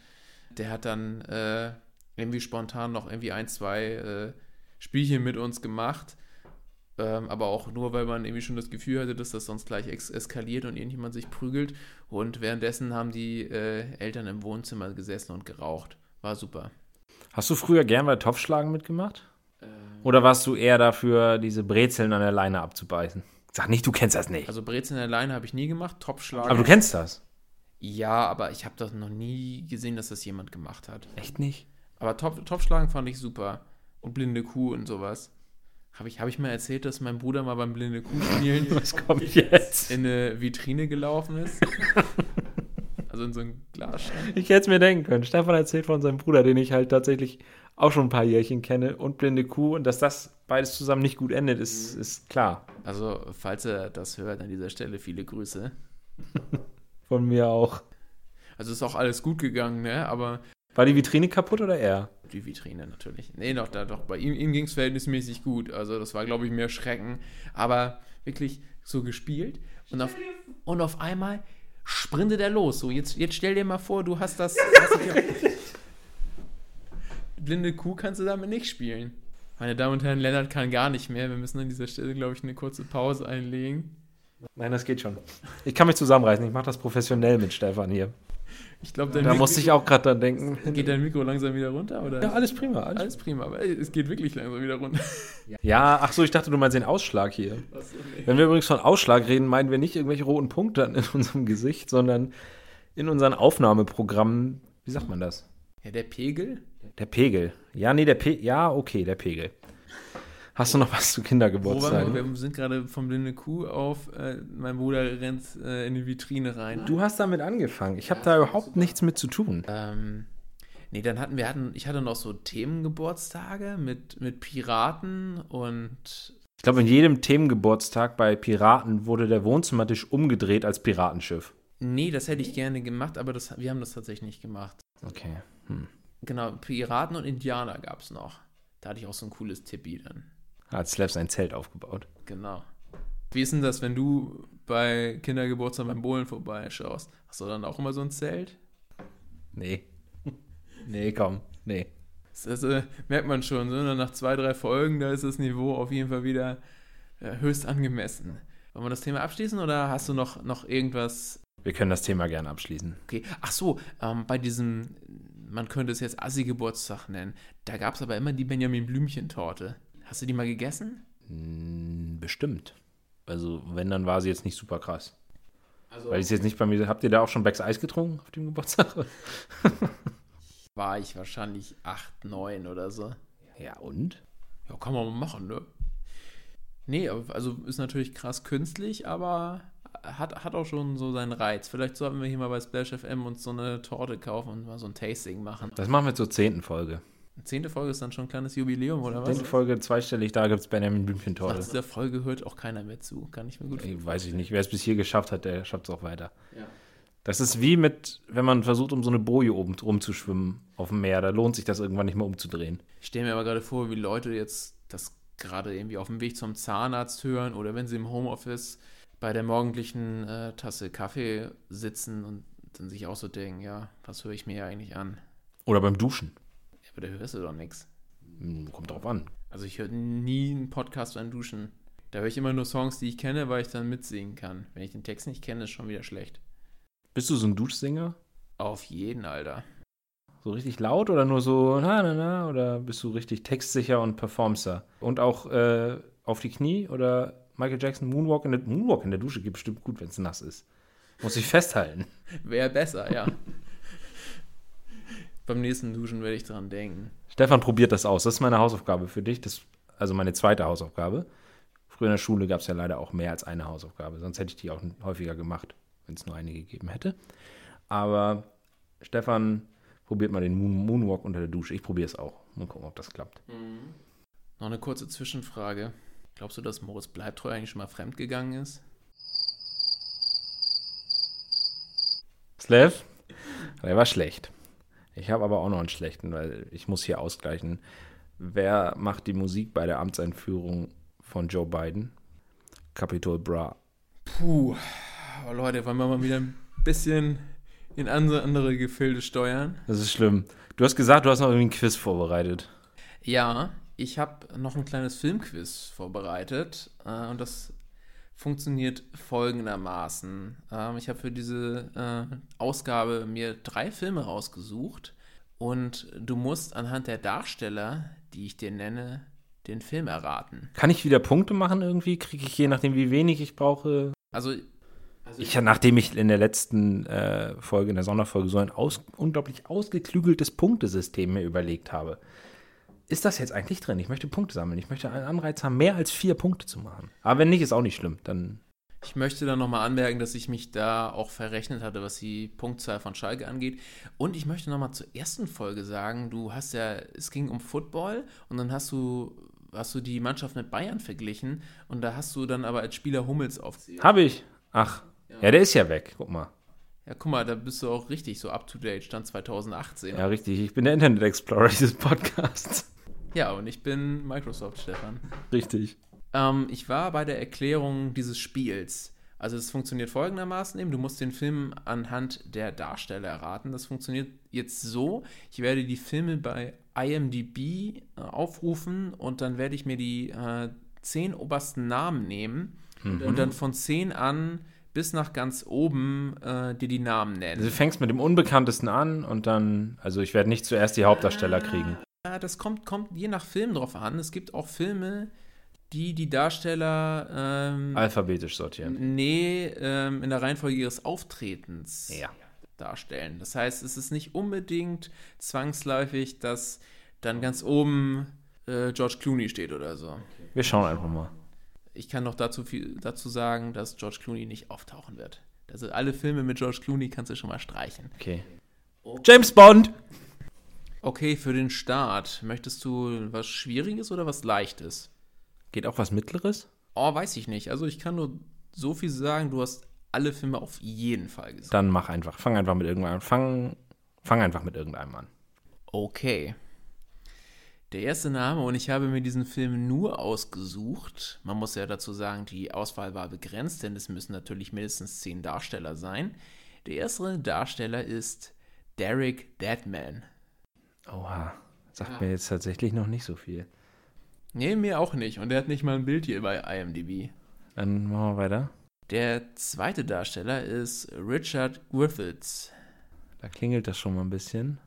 S1: der hat dann äh, irgendwie spontan noch irgendwie ein, zwei äh, Spielchen mit uns gemacht. Ähm, aber auch nur, weil man irgendwie schon das Gefühl hatte, dass das sonst gleich es eskaliert und irgendjemand sich prügelt. Und währenddessen haben die äh, Eltern im Wohnzimmer gesessen und geraucht. War super.
S2: Hast du früher gern bei Topfschlagen mitgemacht? Ähm. Oder warst du eher dafür, diese Brezeln an der Leine abzubeißen? Sag nicht, du kennst das nicht.
S1: Also Brezeln an der Leine habe ich nie gemacht, Topfschlagen.
S2: Aber du kennst das?
S1: Ja, aber ich habe das noch nie gesehen, dass das jemand gemacht hat.
S2: Echt nicht?
S1: Aber Top, Topfschlagen fand ich super. Und blinde Kuh und sowas. Habe ich, hab ich mal erzählt, dass mein Bruder mal beim blinde Kuh spielen
S2: Was kommt jetzt?
S1: in eine Vitrine gelaufen ist? Also in so ein Glasschrank.
S2: Ich hätte es mir denken können. Stefan erzählt von seinem Bruder, den ich halt tatsächlich auch schon ein paar Jährchen kenne und blinde Kuh. Und dass das beides zusammen nicht gut endet, ist, ist klar.
S1: Also, falls er das hört, an dieser Stelle viele Grüße.
S2: von mir auch.
S1: Also ist auch alles gut gegangen, ne? Aber.
S2: War die Vitrine kaputt oder er?
S1: Die Vitrine natürlich. Nee, doch, da, doch. Bei ihm, ihm ging es verhältnismäßig gut. Also, das war, glaube ich, mehr Schrecken. Aber wirklich so gespielt. Und auf, und auf einmal sprintet er los. So, jetzt, jetzt stell dir mal vor, du hast das. Hast Blinde Kuh kannst du damit nicht spielen. Meine Damen und Herren, Lennart kann gar nicht mehr. Wir müssen an dieser Stelle, glaube ich, eine kurze Pause einlegen.
S2: Nein, das geht schon. Ich kann mich zusammenreißen. Ich mache das professionell mit Stefan hier.
S1: Ich glaube,
S2: da Mikro musste ich auch gerade dran denken.
S1: Geht dein Mikro langsam wieder runter? Oder?
S2: Ja, alles prima.
S1: Alles, alles prima, aber es geht wirklich langsam wieder runter.
S2: Ja, ach so, ich dachte, du meinst den Ausschlag hier. So, nee. Wenn wir übrigens von Ausschlag reden, meinen wir nicht irgendwelche roten Punkte in unserem Gesicht, sondern in unseren Aufnahmeprogrammen. Wie sagt man das?
S1: Ja, der Pegel?
S2: Der Pegel. Ja, nee, der Pegel. Ja, okay, der Pegel. Hast du noch was zu Kindergeburtstagen?
S1: Wir, wir sind gerade vom blinde Kuh auf. Äh, mein Bruder rennt äh, in die Vitrine rein.
S2: Du hast damit angefangen. Ich habe ja, da überhaupt nichts mit zu tun.
S1: Ähm, Nee, dann hatten wir, hatten, ich hatte noch so Themengeburtstage mit, mit Piraten und.
S2: Ich glaube, in jedem Themengeburtstag bei Piraten wurde der Wohnzimmertisch umgedreht als Piratenschiff.
S1: Nee, das hätte ich gerne gemacht, aber das, wir haben das tatsächlich nicht gemacht.
S2: Okay. Hm.
S1: Genau, Piraten und Indianer gab es noch. Da hatte ich auch so ein cooles Tippi dann.
S2: Hat Slav sein Zelt aufgebaut.
S1: Genau. Wie ist denn das, wenn du bei Kindergeburtstag beim Bohlen vorbeischaust? Hast du dann auch immer so ein Zelt?
S2: Nee. nee, komm. Nee.
S1: Das äh, merkt man schon, so, nach zwei, drei Folgen, da ist das Niveau auf jeden Fall wieder äh, höchst angemessen. Wollen wir das Thema abschließen oder hast du noch, noch irgendwas?
S2: Wir können das Thema gerne abschließen.
S1: Okay. Ach so, ähm, bei diesem, man könnte es jetzt Assi-Geburtstag nennen, da gab es aber immer die Benjamin Blümchen-Torte. Hast du die mal gegessen?
S2: Hm, bestimmt. Also, wenn, dann war sie jetzt nicht super krass. Also, Weil ich jetzt nicht bei mir. Habt ihr da auch schon Becks Eis getrunken auf dem Geburtstag?
S1: war ich wahrscheinlich 8, 9 oder so.
S2: Ja, und?
S1: Ja, kann man mal machen, ne? Nee, also ist natürlich krass künstlich, aber hat, hat auch schon so seinen Reiz. Vielleicht sollten wir hier mal bei Splash FM uns so eine Torte kaufen und mal so ein Tasting machen.
S2: Das machen wir zur zehnten Folge.
S1: Zehnte Folge ist dann schon ein kleines Jubiläum, oder was?
S2: Zehnte Folge zweistellig, da gibt es Benjamin Blümchen-Torte.
S1: Nach dieser Folge hört auch keiner mehr zu. Kann ich mir gut
S2: vorstellen. Weiß ich nicht. Wer es bis hier geschafft hat, der schafft es auch weiter. Ja. Das ist wie mit, wenn man versucht, um so eine Boje oben rumzuschwimmen auf dem Meer. Da lohnt sich das irgendwann nicht mehr umzudrehen.
S1: Ich stelle mir aber gerade vor, wie Leute jetzt das gerade irgendwie auf dem Weg zum Zahnarzt hören oder wenn sie im Homeoffice bei der morgendlichen äh, Tasse Kaffee sitzen und dann sich auch so denken, ja, was höre ich mir eigentlich an?
S2: Oder beim Duschen.
S1: Aber da hörst du doch nichts.
S2: Hm, kommt drauf an.
S1: Also ich höre nie einen Podcast beim Duschen. Da höre ich immer nur Songs, die ich kenne, weil ich dann mitsingen kann. Wenn ich den Text nicht kenne, ist schon wieder schlecht.
S2: Bist du so ein Duschsinger?
S1: Auf jeden, Alter.
S2: So richtig laut oder nur so na na na oder bist du richtig textsicher und performster? Und auch äh, auf die Knie oder Michael Jackson Moonwalk in der Moonwalk in der Dusche geht bestimmt gut, wenn es nass ist. Muss ich festhalten.
S1: Wäre besser, ja. Beim nächsten Duschen werde ich dran denken.
S2: Stefan probiert das aus. Das ist meine Hausaufgabe für dich. Das, also meine zweite Hausaufgabe. Früher in der Schule gab es ja leider auch mehr als eine Hausaufgabe. Sonst hätte ich die auch häufiger gemacht, wenn es nur eine gegeben hätte. Aber Stefan probiert mal den Moon Moonwalk unter der Dusche. Ich probiere es auch. Mal gucken, ob das klappt. Mhm.
S1: Noch eine kurze Zwischenfrage. Glaubst du, dass Moritz Bleibtreu eigentlich schon mal fremdgegangen ist?
S2: Slev? Der war schlecht. Ich habe aber auch noch einen schlechten, weil ich muss hier ausgleichen. Wer macht die Musik bei der Amtseinführung von Joe Biden? Capitol Bra.
S1: Puh, oh Leute, wollen wir mal wieder ein bisschen in andere, Gefilde steuern?
S2: Das ist schlimm. Du hast gesagt, du hast noch irgendwie ein Quiz vorbereitet.
S1: Ja, ich habe noch ein kleines Filmquiz vorbereitet äh, und das funktioniert folgendermaßen. Ähm, ich habe für diese äh, Ausgabe mir drei Filme rausgesucht und du musst anhand der Darsteller, die ich dir nenne, den Film erraten.
S2: Kann ich wieder Punkte machen irgendwie? Kriege ich je nachdem, wie wenig ich brauche?
S1: Also,
S2: also ich, nachdem ich in der letzten äh, Folge, in der Sonderfolge, so ein aus, unglaublich ausgeklügeltes Punktesystem mir überlegt habe, ist das jetzt eigentlich drin? Ich möchte Punkte sammeln. Ich möchte einen Anreiz haben, mehr als vier Punkte zu machen. Aber wenn nicht, ist auch nicht schlimm. Dann.
S1: Ich möchte dann nochmal anmerken, dass ich mich da auch verrechnet hatte, was die Punktzahl von Schalke angeht. Und ich möchte nochmal zur ersten Folge sagen, du hast ja, es ging um Football und dann hast du, hast du die Mannschaft mit Bayern verglichen und da hast du dann aber als Spieler Hummels aufgezählt.
S2: Habe ich. Ach, ja. ja, der ist ja weg. Guck mal.
S1: Ja, guck mal, da bist du auch richtig so up to date, Stand 2018.
S2: Ja, richtig. Ich bin der Internet Explorer dieses Podcasts.
S1: Ja, und ich bin Microsoft, Stefan.
S2: Richtig.
S1: Ähm, ich war bei der Erklärung dieses Spiels. Also es funktioniert folgendermaßen eben, du musst den Film anhand der Darsteller erraten. Das funktioniert jetzt so, ich werde die Filme bei IMDB äh, aufrufen und dann werde ich mir die äh, zehn obersten Namen nehmen mhm. und dann von zehn an bis nach ganz oben äh, dir die Namen nennen.
S2: Also du fängst mit dem Unbekanntesten an und dann, also ich werde nicht zuerst die Hauptdarsteller kriegen.
S1: Ja, das kommt, kommt je nach Film drauf an. Es gibt auch Filme, die die Darsteller ähm,
S2: alphabetisch sortieren.
S1: Nee, ähm, in der Reihenfolge ihres Auftretens
S2: ja.
S1: darstellen. Das heißt, es ist nicht unbedingt zwangsläufig, dass dann ganz oben äh, George Clooney steht oder so.
S2: Wir schauen einfach mal.
S1: Ich kann noch dazu, viel, dazu sagen, dass George Clooney nicht auftauchen wird. Also alle Filme mit George Clooney kannst du schon mal streichen.
S2: Okay. okay. James Bond!
S1: Okay, für den Start. Möchtest du was Schwieriges oder was Leichtes?
S2: Geht auch was Mittleres?
S1: Oh, weiß ich nicht. Also ich kann nur so viel sagen, du hast alle Filme auf jeden Fall gesehen.
S2: Dann mach einfach. Fang einfach mit irgendeinem an. Fang, fang einfach mit irgendeinem an.
S1: Okay. Der erste Name, und ich habe mir diesen Film nur ausgesucht. Man muss ja dazu sagen, die Auswahl war begrenzt, denn es müssen natürlich mindestens zehn Darsteller sein. Der erste Darsteller ist Derek Deadman.
S2: Oha. Sagt ja. mir jetzt tatsächlich noch nicht so viel.
S1: Nee, mir auch nicht. Und der hat nicht mal ein Bild hier bei IMDb.
S2: Dann machen wir weiter.
S1: Der zweite Darsteller ist Richard Griffiths.
S2: Da klingelt das schon mal ein bisschen.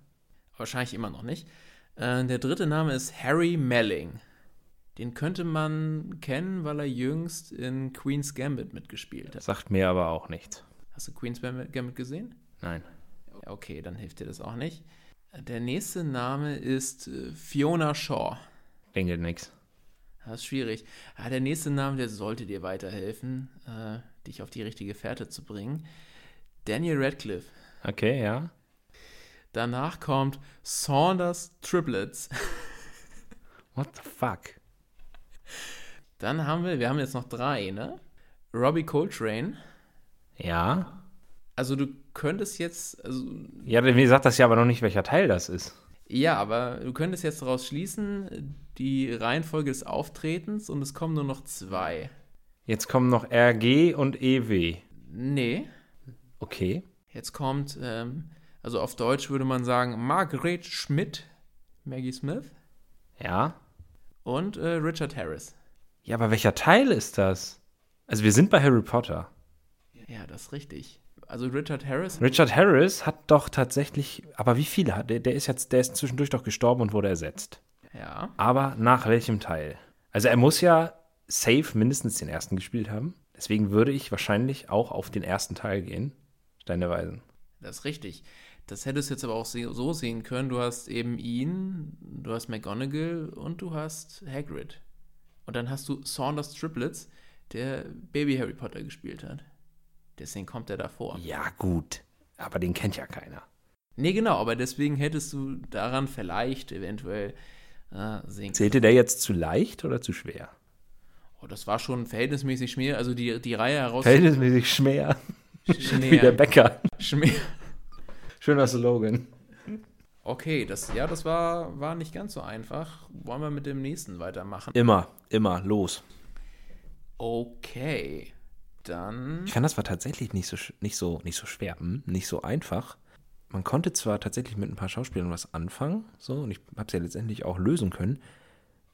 S1: Wahrscheinlich immer noch nicht. Äh, der dritte Name ist Harry Melling. Den könnte man kennen, weil er jüngst in Queen's Gambit mitgespielt hat.
S2: Sagt mir aber auch nichts.
S1: Hast du Queen's Gambit gesehen?
S2: Nein.
S1: Okay, dann hilft dir das auch nicht. Der nächste Name ist äh, Fiona Shaw.
S2: Klingelt nichts.
S1: Das ist schwierig. Ja, der nächste Name, der sollte dir weiterhelfen, äh, dich auf die richtige Fährte zu bringen. Daniel Radcliffe.
S2: Okay, ja.
S1: Danach kommt Saunders Triplets.
S2: What the fuck?
S1: Dann haben wir, wir haben jetzt noch drei, ne? Robbie Coltrane.
S2: Ja.
S1: Also du könntest jetzt. Also,
S2: ja, wie sagt das ja aber noch nicht, welcher Teil das ist.
S1: Ja, aber du könntest jetzt daraus schließen, die Reihenfolge des Auftretens und es kommen nur noch zwei.
S2: Jetzt kommen noch RG und EW.
S1: Nee.
S2: Okay.
S1: Jetzt kommt ähm, also auf Deutsch würde man sagen Margaret Schmidt, Maggie Smith.
S2: Ja.
S1: Und äh, Richard Harris.
S2: Ja, aber welcher Teil ist das? Also wir sind bei Harry Potter.
S1: Ja, das ist richtig. Also Richard Harris.
S2: Richard Harris hat doch tatsächlich, aber wie viele hat der? Der ist jetzt, der ist zwischendurch doch gestorben und wurde ersetzt.
S1: Ja.
S2: Aber nach welchem Teil? Also er muss ja safe mindestens den ersten gespielt haben. Deswegen würde ich wahrscheinlich auch auf den ersten Teil gehen. Stein der Weisen.
S1: Das ist richtig. Das hättest du jetzt aber auch so sehen können. Du hast eben ihn, du hast McGonagall und du hast Hagrid. Und dann hast du Saunders Triplets, der Baby Harry Potter gespielt hat. Deswegen kommt er davor.
S2: Ja, gut. Aber den kennt ja keiner.
S1: Nee, genau, aber deswegen hättest du daran vielleicht eventuell äh, sehen
S2: Zählte der jetzt zu leicht oder zu schwer?
S1: Oh, das war schon verhältnismäßig schwer. Also die, die Reihe heraus.
S2: Verhältnismäßig schwer. Schmer. Wie der Bäcker.
S1: Schmer.
S2: Schöner Slogan.
S1: Okay, das, ja, das war, war nicht ganz so einfach. Wollen wir mit dem nächsten weitermachen?
S2: Immer, immer, los.
S1: Okay, dann.
S2: Ich fand, das war tatsächlich nicht so, nicht so, nicht so schwer, hm? nicht so einfach. Man konnte zwar tatsächlich mit ein paar Schauspielern was anfangen, so, und ich habe es ja letztendlich auch lösen können,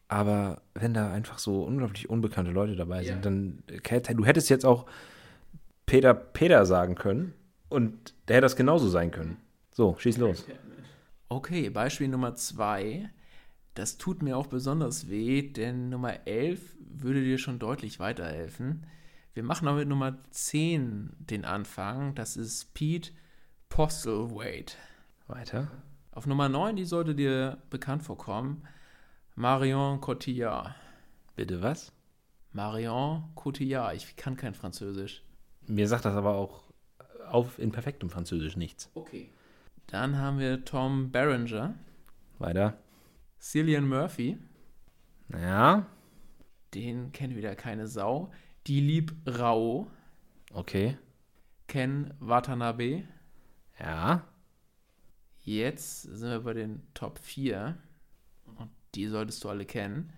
S2: aber wenn da einfach so unglaublich unbekannte Leute dabei sind, ja. dann, du hättest jetzt auch Peter Peter sagen können, und der hätte das genauso sein können. So, schieß los.
S1: Okay, Beispiel Nummer zwei. Das tut mir auch besonders weh, denn Nummer 11 würde dir schon deutlich weiterhelfen. Wir machen aber mit Nummer 10 den Anfang. Das ist Pete Postlethwaite.
S2: Weiter.
S1: Auf Nummer 9, die sollte dir bekannt vorkommen, Marion Cotillard.
S2: Bitte was?
S1: Marion Cotillard. Ich kann kein Französisch.
S2: Mir sagt das aber auch auf in perfektem Französisch nichts.
S1: Okay. Dann haben wir Tom Berenger.
S2: Weiter.
S1: Cillian Murphy.
S2: Ja.
S1: Den kennt wieder keine Sau. Die Lieb Rao.
S2: Okay.
S1: Ken Watanabe.
S2: Ja.
S1: Jetzt sind wir bei den Top 4. Und die solltest du alle kennen.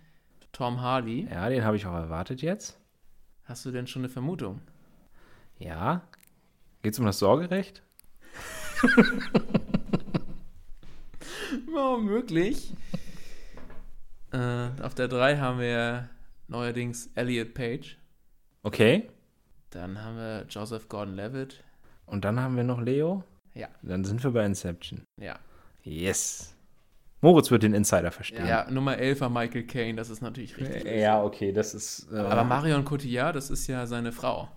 S1: Tom Hardy.
S2: Ja, den habe ich auch erwartet jetzt.
S1: Hast du denn schon eine Vermutung?
S2: Ja, Geht es um das Sorgerecht?
S1: War möglich. Äh, auf der 3 haben wir neuerdings Elliot Page.
S2: Okay.
S1: Dann haben wir Joseph Gordon-Levitt.
S2: Und dann haben wir noch Leo?
S1: Ja.
S2: Dann sind wir bei Inception.
S1: Ja.
S2: Yes. Moritz wird den Insider verstehen.
S1: Ja, Nummer 11 war Michael Caine, das ist natürlich richtig.
S2: Ja, okay, das ist.
S1: Äh, Aber Marion Cotillard, das ist ja seine Frau.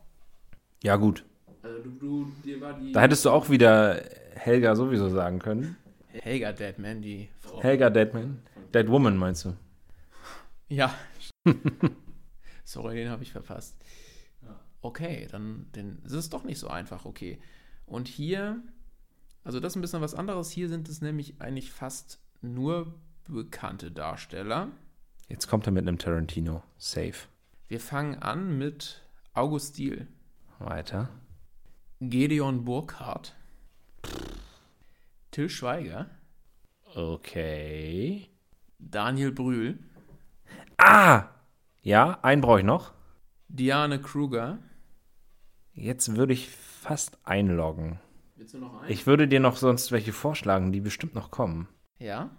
S2: Ja, gut. Also du, du, dir war die. Da hättest du auch wieder Helga sowieso sagen können.
S1: Helga Deadman, die
S2: Frau. Helga Deadman. Dead Woman meinst du?
S1: Ja. Sorry, den habe ich verpasst. Okay, dann, dann ist es doch nicht so einfach, okay. Und hier, also das ist ein bisschen was anderes. Hier sind es nämlich eigentlich fast nur bekannte Darsteller.
S2: Jetzt kommt er mit einem Tarantino. Safe.
S1: Wir fangen an mit August Diel,
S2: Weiter.
S1: Gedeon Burkhardt, Till Schweiger,
S2: Okay.
S1: Daniel Brühl,
S2: Ah! Ja, einen brauche ich noch.
S1: Diane Kruger.
S2: Jetzt würde ich fast einloggen.
S1: Willst du noch einen?
S2: Ich würde dir noch sonst welche vorschlagen, die bestimmt noch kommen.
S1: Ja?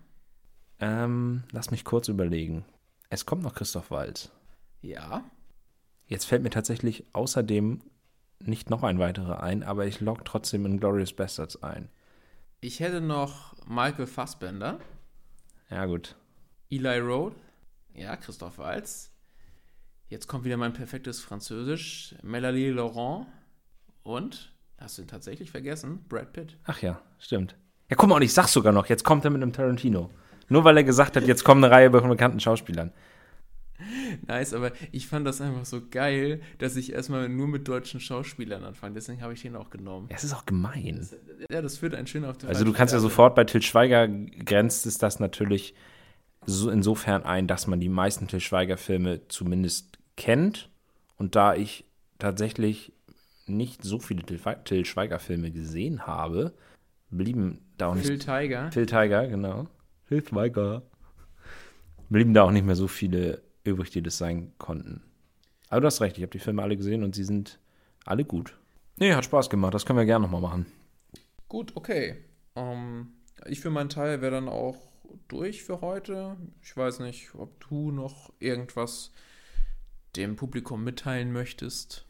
S2: Ähm, lass mich kurz überlegen. Es kommt noch Christoph Waltz.
S1: Ja.
S2: Jetzt fällt mir tatsächlich außerdem nicht noch ein weiterer ein, aber ich log trotzdem in Glorious Bastards ein.
S1: Ich hätte noch Michael Fassbender,
S2: Ja, gut.
S1: Eli Roth, ja, Christoph Waltz. Jetzt kommt wieder mein perfektes Französisch, Melanie Laurent und, hast du ihn tatsächlich vergessen, Brad Pitt.
S2: Ach ja, stimmt. Ja, guck mal, und ich sag's sogar noch, jetzt kommt er mit einem Tarantino. Nur weil er gesagt hat, jetzt kommt eine Reihe von bekannten Schauspielern.
S1: Nice, aber ich fand das einfach so geil, dass ich erstmal nur mit deutschen Schauspielern anfange. Deswegen habe ich den auch genommen.
S2: Ja, es ist auch gemein.
S1: Ja, das führt einen schön auf die
S2: Also du kannst ja sofort bei Till Schweiger grenzt es das natürlich so insofern ein, dass man die meisten Till Schweiger Filme zumindest kennt. Und da ich tatsächlich nicht so viele Till, Till Schweiger Filme gesehen habe, blieben da auch nicht
S1: Phil Tiger.
S2: Phil Tiger, genau. Phil Schweiger. Blieben da auch nicht mehr so viele übrig, die das sein konnten. Aber du hast recht, ich habe die Filme alle gesehen und sie sind alle gut. Nee, hat Spaß gemacht, das können wir gerne nochmal machen.
S1: Gut, okay. Ähm, ich für meinen Teil wäre dann auch durch für heute. Ich weiß nicht, ob du noch irgendwas dem Publikum mitteilen möchtest.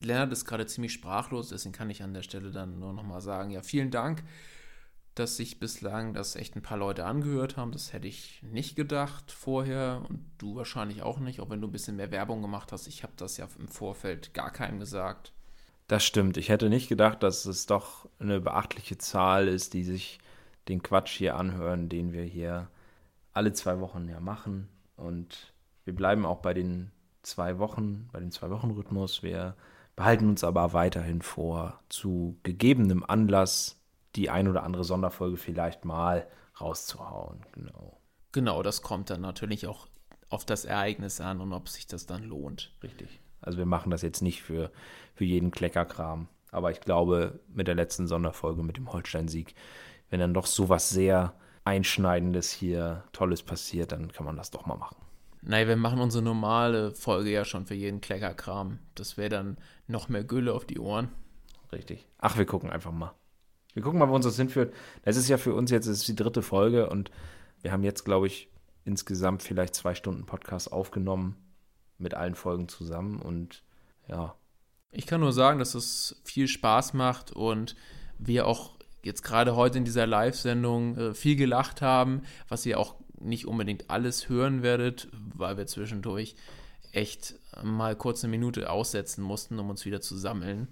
S1: Lennart ist gerade ziemlich sprachlos, deswegen kann ich an der Stelle dann nur nochmal sagen, ja, vielen Dank, dass sich bislang das echt ein paar Leute angehört haben. Das hätte ich nicht gedacht vorher und du wahrscheinlich auch nicht, auch wenn du ein bisschen mehr Werbung gemacht hast. Ich habe das ja im Vorfeld gar keinem gesagt.
S2: Das stimmt. Ich hätte nicht gedacht, dass es doch eine beachtliche Zahl ist, die sich den Quatsch hier anhören, den wir hier alle zwei Wochen ja machen. Und wir bleiben auch bei den zwei Wochen, bei dem Zwei-Wochen-Rhythmus. Wir behalten uns aber weiterhin vor, zu gegebenem Anlass die ein oder andere Sonderfolge vielleicht mal rauszuhauen. Genau.
S1: Genau, das kommt dann natürlich auch auf das Ereignis an und ob sich das dann lohnt.
S2: Richtig. Also wir machen das jetzt nicht für, für jeden Kleckerkram. Aber ich glaube, mit der letzten Sonderfolge, mit dem Holstein-Sieg, wenn dann doch sowas sehr Einschneidendes hier, Tolles passiert, dann kann man das doch mal machen.
S1: Nein, wir machen unsere normale Folge ja schon für jeden Kleckerkram. Das wäre dann noch mehr Gülle auf die Ohren.
S2: Richtig. Ach, wir gucken einfach mal. Wir gucken mal, wo uns das hinführt. Das ist ja für uns jetzt ist die dritte Folge und wir haben jetzt, glaube ich, insgesamt vielleicht zwei Stunden Podcast aufgenommen mit allen Folgen zusammen und ja,
S1: Ich kann nur sagen, dass es viel Spaß macht und wir auch jetzt gerade heute in dieser Live-Sendung äh, viel gelacht haben, was ihr auch nicht unbedingt alles hören werdet, weil wir zwischendurch echt mal kurz eine Minute aussetzen mussten, um uns wieder zu sammeln.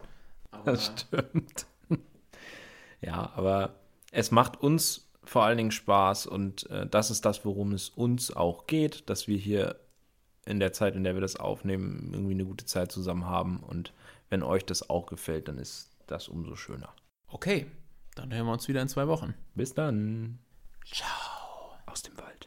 S1: Aber
S2: Das stimmt. ja, aber es macht uns vor allen Dingen Spaß und äh, das ist das, worum es uns auch geht, dass wir hier in der Zeit, in der wir das aufnehmen, irgendwie eine gute Zeit zusammen haben und wenn euch das auch gefällt, dann ist das umso schöner.
S1: okay, dann hören wir uns wieder in zwei Wochen.
S2: Bis dann.
S1: Ciao
S2: aus dem Wald.